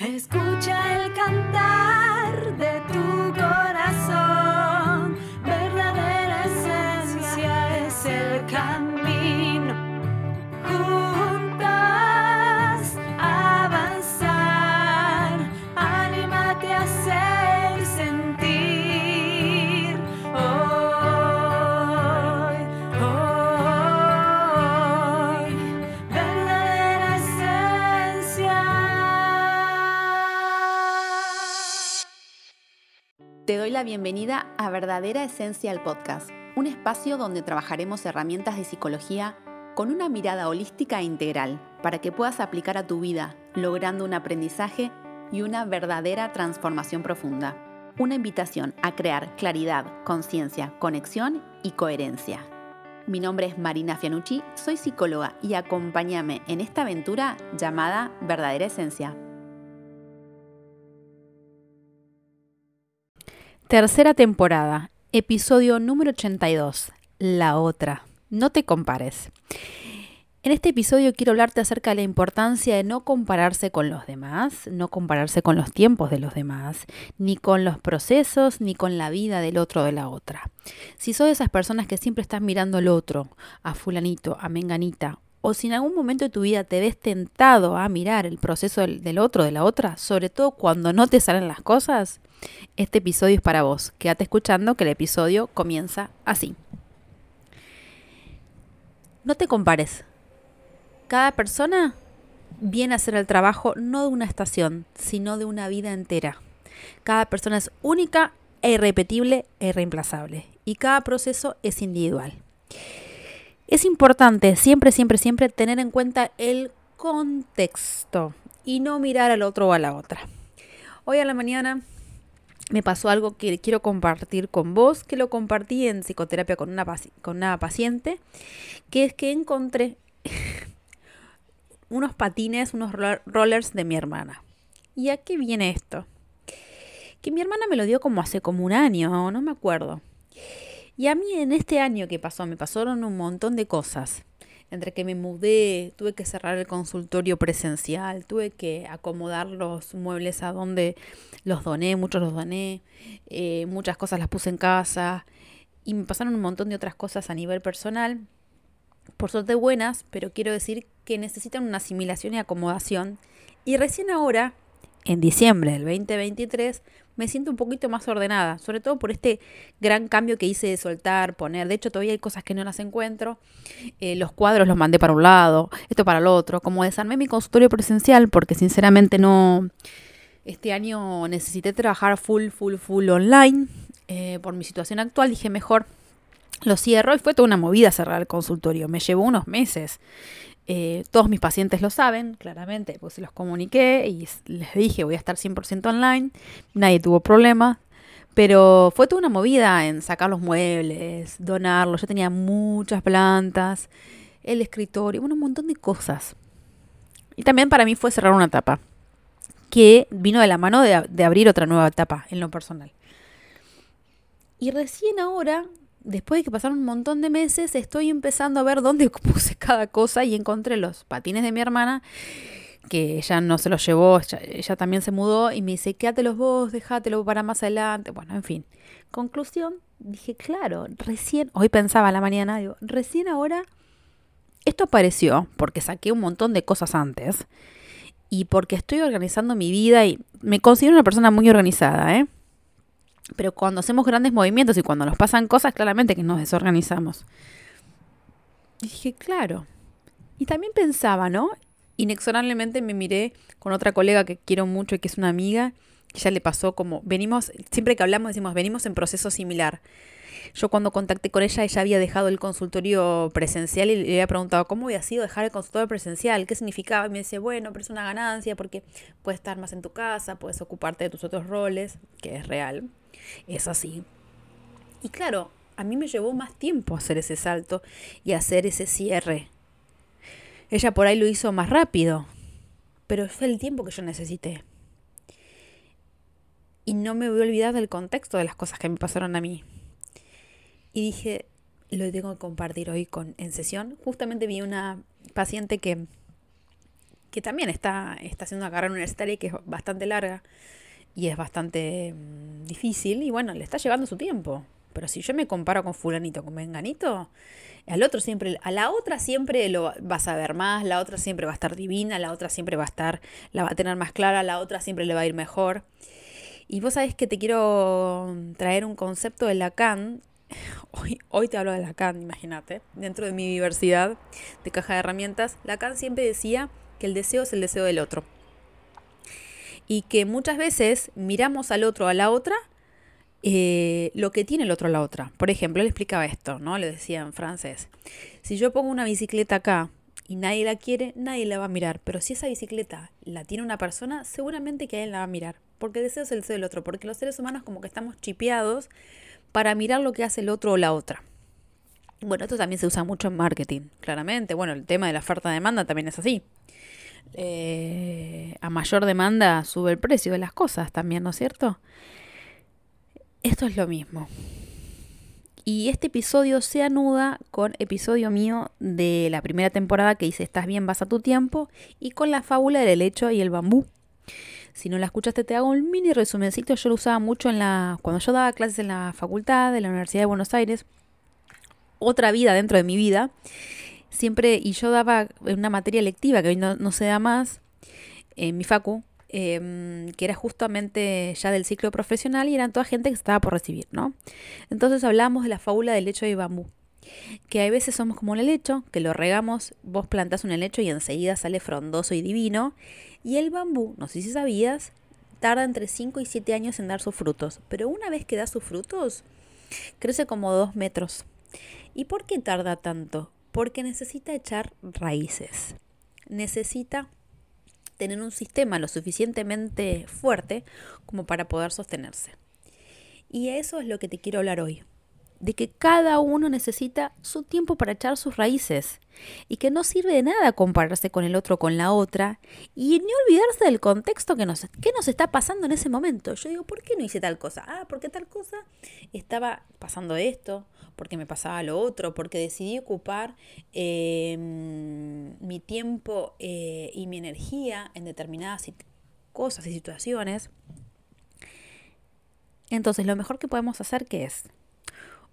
Escucha el cantar de Te doy la bienvenida a Verdadera Esencia el Podcast, un espacio donde trabajaremos herramientas de psicología con una mirada holística e integral para que puedas aplicar a tu vida, logrando un aprendizaje y una verdadera transformación profunda. Una invitación a crear claridad, conciencia, conexión y coherencia. Mi nombre es Marina Fianucci, soy psicóloga y acompáñame en esta aventura llamada Verdadera Esencia. Tercera temporada, episodio número 82, La otra. No te compares. En este episodio quiero hablarte acerca de la importancia de no compararse con los demás, no compararse con los tiempos de los demás, ni con los procesos, ni con la vida del otro o de la otra. Si sos de esas personas que siempre estás mirando al otro, a fulanito, a menganita, o si en algún momento de tu vida te ves tentado a mirar el proceso del, del otro, de la otra, sobre todo cuando no te salen las cosas, este episodio es para vos. Quédate escuchando que el episodio comienza así. No te compares. Cada persona viene a hacer el trabajo no de una estación, sino de una vida entera. Cada persona es única e irrepetible e irreemplazable. Y cada proceso es individual. Es importante siempre, siempre, siempre tener en cuenta el contexto y no mirar al otro o a la otra. Hoy a la mañana me pasó algo que quiero compartir con vos, que lo compartí en psicoterapia con una, con una paciente, que es que encontré unos patines, unos ro- rollers de mi hermana. ¿Y a qué viene esto? Que mi hermana me lo dio como hace como un año, no me acuerdo. Y a mí en este año que pasó, me pasaron un montón de cosas. Entre que me mudé, tuve que cerrar el consultorio presencial, tuve que acomodar los muebles a donde los doné, muchos los doné, eh, muchas cosas las puse en casa y me pasaron un montón de otras cosas a nivel personal, por suerte buenas, pero quiero decir que necesitan una asimilación y acomodación. Y recién ahora, en diciembre del 2023, me siento un poquito más ordenada, sobre todo por este gran cambio que hice de soltar, poner. De hecho, todavía hay cosas que no las encuentro. Eh, los cuadros los mandé para un lado, esto para el otro. Como desarmé mi consultorio presencial, porque sinceramente no. Este año necesité trabajar full, full, full online. eh, por mi situación actual, dije mejor lo cierro y fue toda una movida cerrar el consultorio. Me llevó unos meses. Eh, todos mis pacientes lo saben, claramente, pues se los comuniqué y les dije voy a estar 100% online. Nadie tuvo problema. Pero fue toda una movida en sacar los muebles, donarlos. Yo tenía muchas plantas, el escritorio, bueno, un montón de cosas. Y también para mí fue cerrar una etapa que vino de la mano de, de abrir otra nueva etapa en lo personal. Y recién ahora, después de que pasaron un montón de meses, estoy empezando a ver dónde puse cada cosa y encontré los patines de mi hermana, que ella no se los llevó, ella, también se mudó y me dice, quédatelos vos, déjatelo para más adelante. Bueno, en fin. Conclusión, dije, claro, recién, hoy pensaba a la mañana, digo, recién ahora, esto apareció porque saqué un montón de cosas antes y porque estoy organizando mi vida y me considero una persona muy organizada, ¿eh? Pero cuando hacemos grandes movimientos y cuando nos pasan cosas, claramente que nos desorganizamos. Y dije, claro. Y también pensaba, ¿no? Inexorablemente me miré con otra colega que quiero mucho y que es una amiga. que ya le pasó como, venimos, siempre que hablamos decimos, venimos en proceso similar. Yo cuando contacté con ella, ella había dejado el consultorio presencial y le había preguntado, ¿cómo había sido dejar el consultorio presencial? ¿Qué significaba? Y me dice, bueno, pero es una ganancia porque puedes estar más en tu casa, puedes ocuparte de tus otros roles, que es real, es así. Y claro, a mí me llevó más tiempo hacer ese salto y hacer ese cierre. Ella por ahí lo hizo más rápido, pero fue el tiempo que yo necesité. Y no me voy a olvidar del contexto de las cosas que me pasaron a mí. Y dije, lo tengo que compartir hoy con, en sesión. Justamente vi una paciente que, que también está, está haciendo una carrera universitaria que es bastante larga y es bastante mm, difícil y bueno, le está llevando su tiempo. Pero si yo me comparo con fulanito, con menganito, al otro siempre, a la otra siempre lo vas a ver más, la otra siempre va a estar divina, la otra siempre va a estar, la va a tener más clara, la otra siempre le va a ir mejor. Y vos sabés que te quiero traer un concepto de Lacan. Hoy, te hablo de Lacan, imagínate. Dentro de mi diversidad de caja de herramientas, Lacan siempre decía que el deseo es el deseo del otro. Y que muchas veces miramos al otro, a la otra, eh, lo que tiene el otro a la otra. Por ejemplo, él explicaba esto, ¿no? Le decía en francés. Si yo pongo una bicicleta acá y nadie la quiere, nadie la va a mirar. Pero si esa bicicleta la tiene una persona, seguramente que él la va a mirar. Porque el deseo es el deseo del otro. Porque los seres humanos como que estamos chipeados para mirar lo que hace el otro o la otra. Bueno, esto también se usa mucho en marketing, claramente. Bueno, el tema de la oferta-demanda también es así. Eh, a mayor demanda sube el precio de las cosas también, ¿no es cierto? Esto es lo mismo. Y este episodio se anuda con episodio mío de la primera temporada que dice Estás bien, vas a tu tiempo y con la fábula del helecho y el bambú. Si no la escuchaste te hago un mini resumencito. Yo lo usaba mucho en la cuando yo daba clases en la facultad de la Universidad de Buenos Aires. Otra vida dentro de mi vida. Siempre, y yo daba una materia lectiva que hoy no, no se da más, en mi facu, Em, que era justamente ya del ciclo profesional y eran toda gente que estaba por recibir, ¿no? Entonces hablábamos de la fábula del lecho de bambú, que a veces somos como un helecho, que lo regamos, vos plantás un helecho y enseguida sale frondoso y divino, y el bambú, no sé si sabías, tarda entre 5 y 7 años en dar sus frutos, pero una vez que da sus frutos, crece como 2 metros. ¿Y por qué tarda tanto? Porque necesita echar raíces. Necesita tener un sistema lo suficientemente fuerte como para poder sostenerse. Y eso es lo que te quiero hablar hoy de que cada uno necesita su tiempo para echar sus raíces y que no sirve de nada compararse con el otro con la otra y ni olvidarse del contexto que nos, que nos está pasando en ese momento. Yo digo, ¿por qué no hice tal cosa? Ah, porque tal cosa estaba pasando esto, porque me pasaba lo otro, porque decidí ocupar em, mi tiempo eh, y mi energía en determinadas cosas y situaciones. Entonces, lo mejor que podemos hacer, ¿qué es?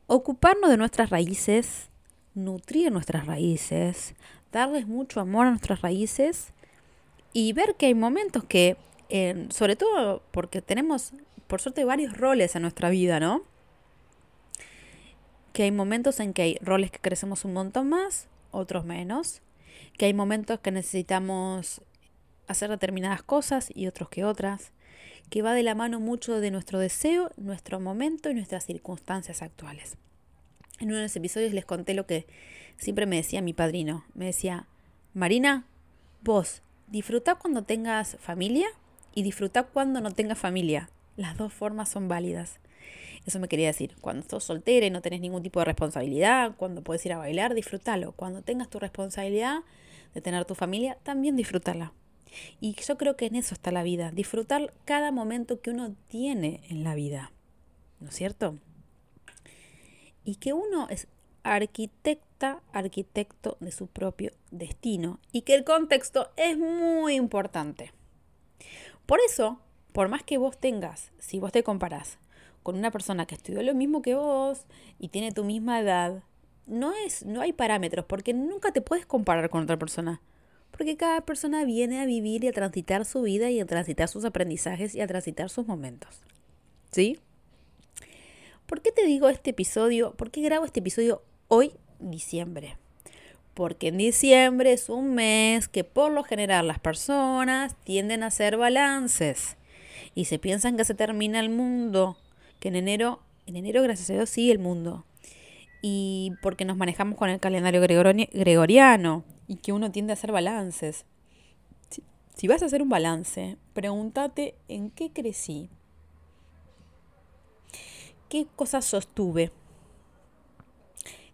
Ocuparnos de nuestras raíces, nutrir nuestras raíces, darles mucho amor a nuestras raíces y ver que hay momentos que, sobre todo porque tenemos, por suerte, varios roles en nuestra vida, ¿no? Que hay momentos en que hay roles que crecemos un montón más, otros menos, que hay momentos que necesitamos hacer determinadas cosas y otros que otras, que va de la mano mucho de nuestro deseo, nuestro momento y nuestras circunstancias actuales. En uno de los episodios les conté lo que siempre me decía mi padrino. Me decía, Marina, vos disfruta cuando tengas familia y disfruta cuando no tengas familia. Las dos formas son válidas. Eso me quería decir, cuando sos soltera y no tenés ningún tipo de responsabilidad, cuando puedes ir a bailar, disfrútalo. Cuando tengas tu responsabilidad de tener tu familia, también disfrútala. Y yo creo que en eso está la vida, disfrutar cada momento que uno tiene en la vida. ¿No es cierto? Y que uno es arquitecta, arquitecto de su propio destino. Y que el contexto es muy importante. Por eso, por más que vos tengas, si vos te comparás con una persona que estudió lo mismo que vos y tiene tu misma edad, no es, no hay parámetros, porque nunca te puedes comparar con otra persona porque cada persona viene a vivir y a transitar su vida y a transitar sus aprendizajes y a transitar sus momentos. ¿Sí? ¿Por qué te digo este episodio? ¿Por qué grabo este episodio hoy, diciembre? Porque en diciembre es un mes que por lo general las personas tienden a hacer balances y se piensan que se termina el mundo, que en enero, en enero gracias a Dios sigue el mundo. Y porque nos manejamos con el calendario gregoriano y que uno tiende a hacer balances. Si, vas a hacer un balance, pregúntate en qué crecí, qué cosas sostuve,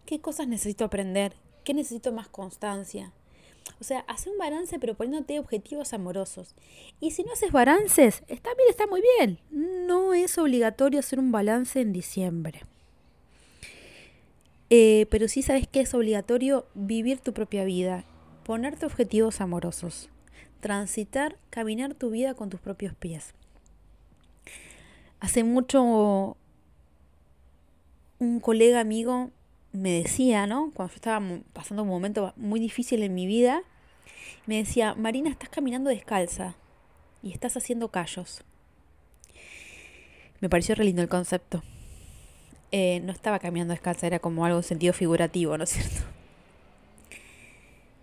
qué cosas necesito aprender, qué necesito más constancia. O sea, hace un balance pero poniéndote objetivos amorosos. Y si no haces balances, está bien, está muy bien. No es obligatorio hacer un balance en diciembre. Eh, pero sí sabes que es obligatorio vivir tu propia vida, ponerte objetivos amorosos, transitar, caminar tu vida con tus propios pies. Hace mucho un colega amigo me decía, ¿no? Cuando yo estaba pasando un momento muy difícil en mi vida, me decía, Marina, estás caminando descalza y estás haciendo callos. Me pareció re lindo el concepto. Eh, no estaba caminando descalza, era como algo en sentido figurativo, ¿no es cierto?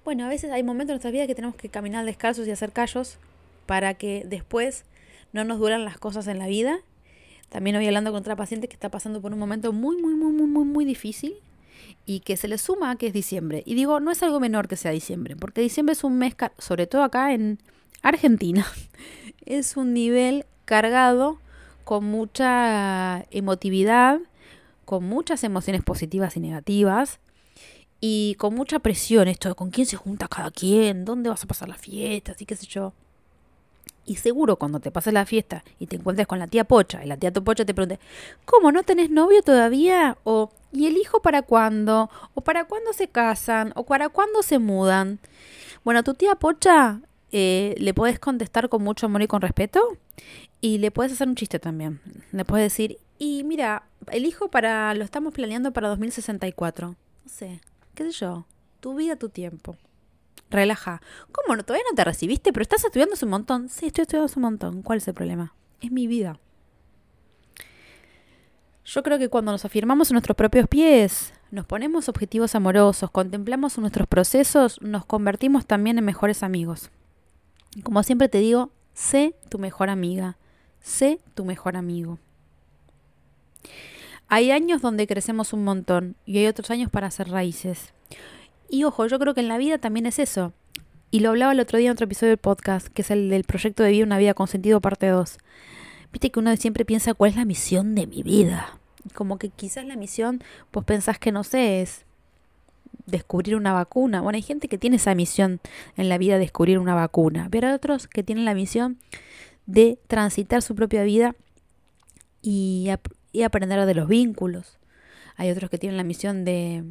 Bueno, a veces hay momentos en nuestra vida que tenemos que caminar descalzos y hacer callos para que después no nos duran las cosas en la vida. También hoy hablando con otra paciente que está pasando por un momento muy, muy, muy, muy, muy, muy difícil y que se le suma que es diciembre. Y digo, no es algo menor que sea diciembre, porque diciembre es un mes, sobre todo acá en Argentina, es un nivel cargado con mucha emotividad, con muchas emociones positivas y negativas, y con mucha presión, esto de con quién se junta cada quien, dónde vas a pasar la fiesta, así qué sé yo. Y seguro cuando te pases la fiesta y te encuentres con la tía Pocha y la tía Pocha te pregunte, ¿cómo no tenés novio todavía? O ¿y el hijo para cuándo? ¿O para cuándo se casan? ¿O para cuándo se mudan? Bueno, tu tía Pocha eh, le puedes contestar con mucho amor y con respeto y le puedes hacer un chiste también. Le puedes decir, y mira, el hijo para, lo estamos planeando para 2064. No sé, qué sé yo, tu vida, tu tiempo. Relaja. ¿Cómo no? Todavía no te recibiste, pero estás estudiando un montón. Sí, estoy estudiando un montón. ¿Cuál es el problema? Es mi vida. Yo creo que cuando nos afirmamos en nuestros propios pies, nos ponemos objetivos amorosos, contemplamos nuestros procesos, nos convertimos también en mejores amigos. Como siempre te digo, sé tu mejor amiga, sé tu mejor amigo. Hay años donde crecemos un montón y hay otros años para hacer raíces. Y ojo, yo creo que en la vida también es eso. Y lo hablaba el otro día en otro episodio del podcast, que es el del proyecto de vida una vida con sentido parte 2. Viste que uno siempre piensa cuál es la misión de mi vida. Como que quizás la misión, pues pensás que no sé, es descubrir una vacuna. Bueno, hay gente que tiene esa misión en la vida, descubrir una vacuna. Pero hay otros que tienen la misión de transitar su propia vida y, y aprender de los vínculos. Hay otros que tienen la misión de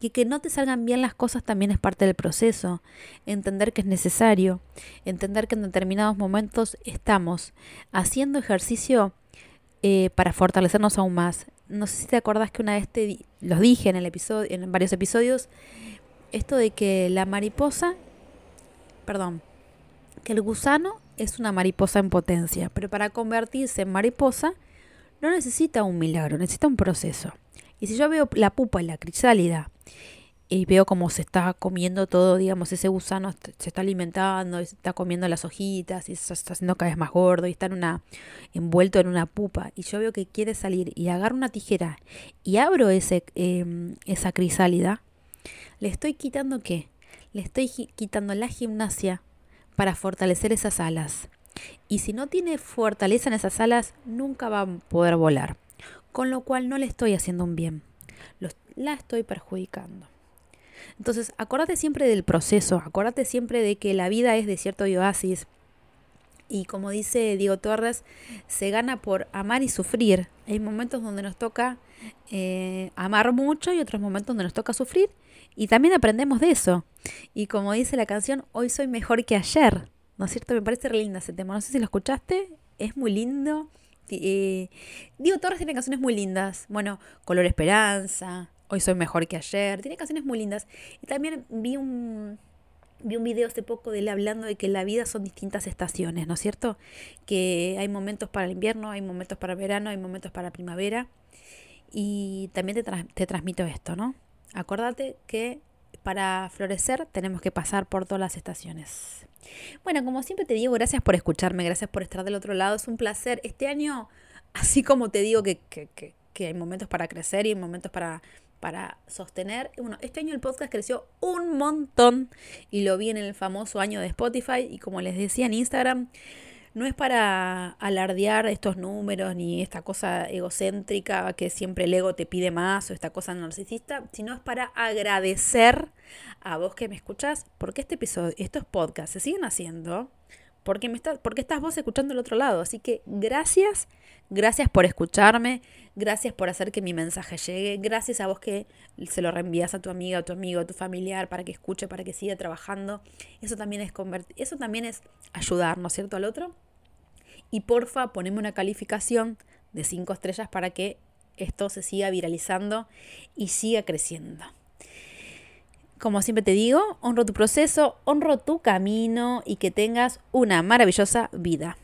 que que no te salgan bien las cosas también es parte del proceso. Entender que es necesario. Entender que en determinados momentos estamos haciendo ejercicio eh, para fortalecernos aún más. No sé si te acordás que una vez te los dije en el episodio, en varios episodios, esto de que la mariposa, perdón, que el gusano es una mariposa en potencia, pero para convertirse en mariposa no necesita un milagro, necesita un proceso. Y si yo veo la pupa y la crisálida y veo cómo se está comiendo todo, digamos, ese gusano se está alimentando, se está comiendo las hojitas y se está haciendo cada vez más gordo y está en una, envuelto en una pupa y yo veo que quiere salir y agarro una tijera y abro ese, em, esa crisálida, le estoy quitando qué? Le estoy quitando la gimnasia para fortalecer esas alas. Y si no tiene fortaleza en esas alas, nunca va a poder volar. Con lo cual no le estoy haciendo un bien. la estoy perjudicando. Entonces, acordate siempre del proceso, acordate siempre de que la vida es desierto y oasis. Y como dice Diego Torres, se gana por amar y sufrir. Hay momentos donde nos toca eh, amar mucho y otros momentos donde nos toca sufrir. Y también aprendemos de eso. Y como dice la canción, hoy soy mejor que ayer. ¿No es cierto? Me parece re linda ese tema. No sé si lo escuchaste. Es muy lindo. Eh, Diego Torres tiene canciones muy lindas. Bueno, Color Esperanza. Hoy soy mejor que ayer. Tiene canciones muy lindas. Y también vi un, vi un video hace poco de él hablando de que la vida son distintas estaciones, ¿no es cierto? Que hay momentos para el invierno, hay momentos para el verano, hay momentos para la primavera. Y también te, te transmito esto, ¿no? Acordate que para florecer tenemos que pasar por todas las estaciones. Bueno, como siempre te digo, gracias por escucharme, gracias por estar del otro lado. Es un placer. Este año, así como te digo que, que, que, hay momentos para crecer y momentos para, para sostener. Bueno, este año el podcast creció un montón y lo vi en el famoso año de Spotify y como les decía en Instagram, no es para alardear estos números ni esta cosa egocéntrica que siempre el ego te pide más o esta cosa narcisista, sino es para agradecer a vos que me escuchás porque este episodio, estos podcasts se siguen haciendo porque, me está, porque estás vos escuchando al otro lado. Así que gracias, gracias por escucharme, gracias por hacer que mi mensaje llegue, gracias a vos que se lo reenvías a tu amiga, a tu amigo, a tu familiar para que escuche, para que siga trabajando. Eso también es eso también es ayudar, ¿no es cierto?, al otro. Y porfa, poneme una calificación de 5 estrellas para que esto se siga viralizando y siga creciendo. Como siempre te digo, honro tu proceso, honro tu camino y que tengas una maravillosa vida.